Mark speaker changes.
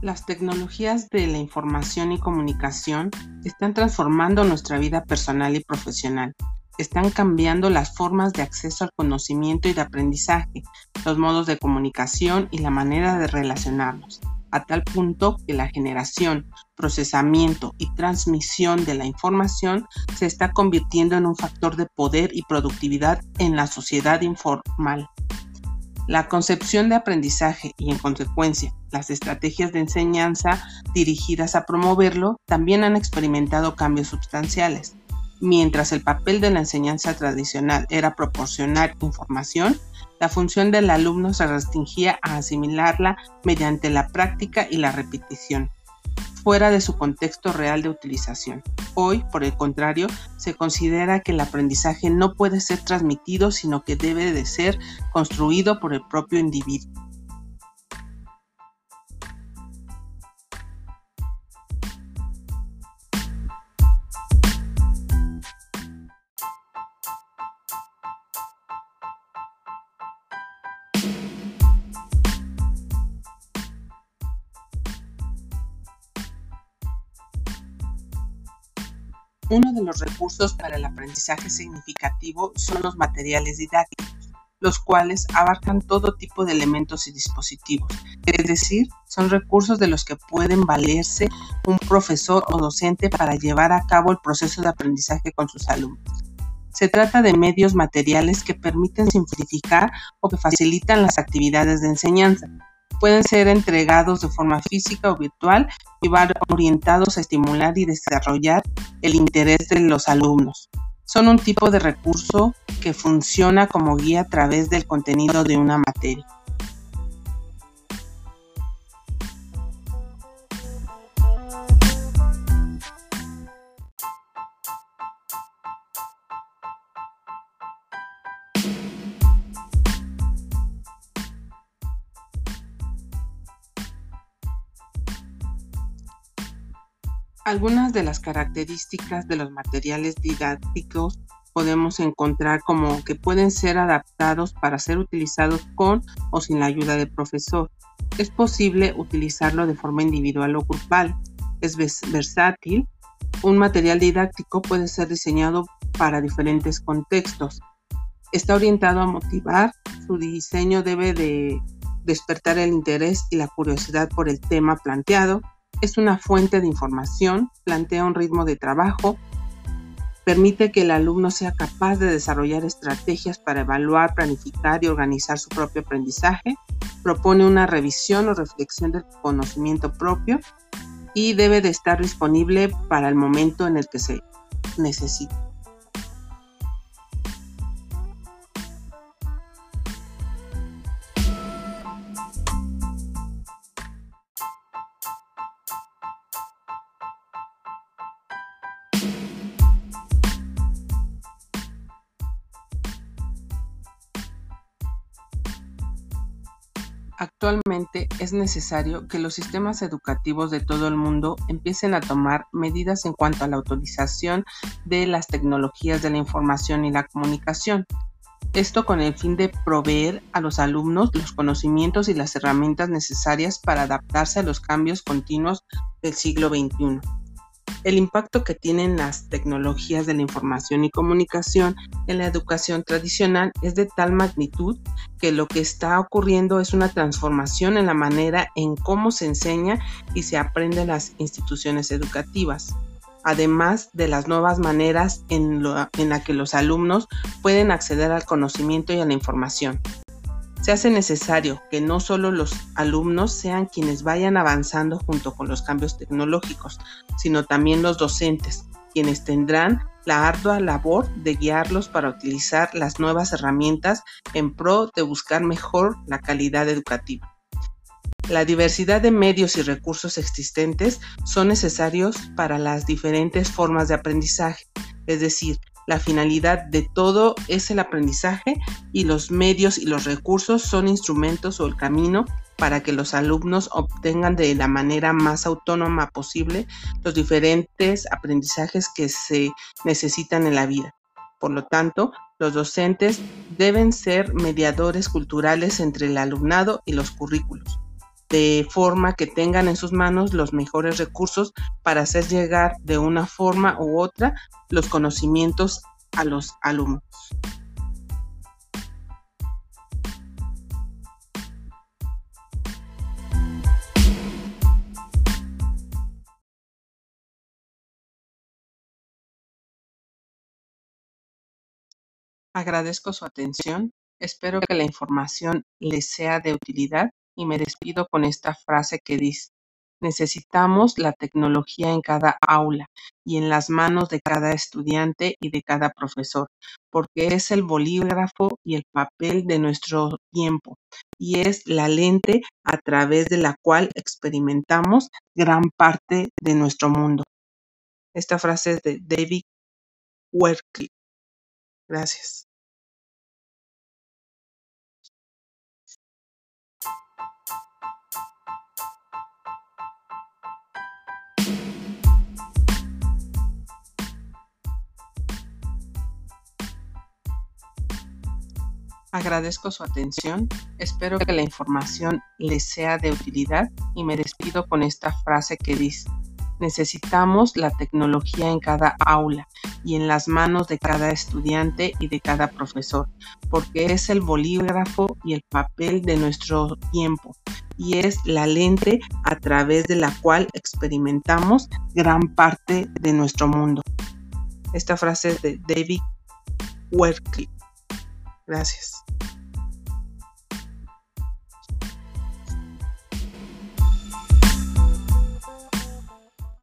Speaker 1: Las tecnologías de la información y comunicación están transformando nuestra vida personal y profesional. Están cambiando las formas de acceso al conocimiento y de aprendizaje, los modos de comunicación y la manera de relacionarnos, a tal punto que la generación, procesamiento y transmisión de la información se está convirtiendo en un factor de poder y productividad en la sociedad informal. La concepción de aprendizaje y, en consecuencia, las estrategias de enseñanza dirigidas a promoverlo también han experimentado cambios sustanciales. Mientras el papel de la enseñanza tradicional era proporcionar información, la función del alumno se restringía a asimilarla mediante la práctica y la repetición fuera de su contexto real de utilización. Hoy, por el contrario, se considera que el aprendizaje no puede ser transmitido, sino que debe de ser construido por el propio individuo. Uno de los recursos para el aprendizaje significativo son los materiales didácticos, los cuales abarcan todo tipo de elementos y dispositivos, es decir, son recursos de los que pueden valerse un profesor o docente para llevar a cabo el proceso de aprendizaje con sus alumnos. Se trata de medios materiales que permiten simplificar o que facilitan las actividades de enseñanza, pueden ser entregados de forma física o virtual y van orientados a estimular y desarrollar el interés de los alumnos. Son un tipo de recurso que funciona como guía a través del contenido de una materia. Algunas de las características de los materiales didácticos podemos encontrar como que pueden ser adaptados para ser utilizados con o sin la ayuda del profesor. Es posible utilizarlo de forma individual o grupal. Es versátil. Un material didáctico puede ser diseñado para diferentes contextos. Está orientado a motivar. Su diseño debe de despertar el interés y la curiosidad por el tema planteado es una fuente de información, plantea un ritmo de trabajo, permite que el alumno sea capaz de desarrollar estrategias para evaluar, planificar y organizar su propio aprendizaje, propone una revisión o reflexión del conocimiento propio y debe de estar disponible para el momento en el que se necesite. Actualmente es necesario que los sistemas educativos de todo el mundo empiecen a tomar medidas en cuanto a la utilización de las tecnologías de la información y la comunicación. Esto con el fin de proveer a los alumnos los conocimientos y las herramientas necesarias para adaptarse a los cambios continuos del siglo XXI. El impacto que tienen las tecnologías de la información y comunicación en la educación tradicional es de tal magnitud que lo que está ocurriendo es una transformación en la manera en cómo se enseña y se aprende en las instituciones educativas además de las nuevas maneras en, las la que los alumnos pueden acceder al conocimiento y a la información. Se hace necesario que no solo los alumnos sean quienes vayan avanzando junto con los cambios tecnológicos, sino también los docentes, quienes tendrán la ardua labor de guiarlos para utilizar las nuevas herramientas en pro de buscar mejor la calidad educativa. La diversidad de medios y recursos existentes son necesarios para las diferentes formas de aprendizaje, es decir, la finalidad de todo es el aprendizaje y los medios y los recursos son instrumentos o el camino para que los alumnos obtengan de la manera más autónoma posible los diferentes aprendizajes que se necesitan en la vida. Por lo tanto, los docentes deben ser mediadores culturales entre el alumnado y los currículos. De forma que tengan en sus manos los mejores recursos para hacer llegar de una forma u otra los conocimientos a los alumnos. Agradezco su atención, espero que la información les sea de utilidad y me despido con esta frase que dice, necesitamos la tecnología en cada aula y en las manos de cada estudiante y de cada profesor, porque es el bolígrafo y el papel de nuestro tiempo y es la lente a través de la cual experimentamos gran parte de nuestro mundo. Esta frase es de David Werkley. Gracias. Agradezco su atención, espero que la información les sea de utilidad y me despido con esta frase que dice, necesitamos la tecnología en cada aula y en las manos de cada estudiante y de cada profesor, porque es el bolígrafo y el papel de nuestro tiempo y es la lente a través de la cual experimentamos gran parte de nuestro mundo. Esta frase es de David Werkley. Gracias.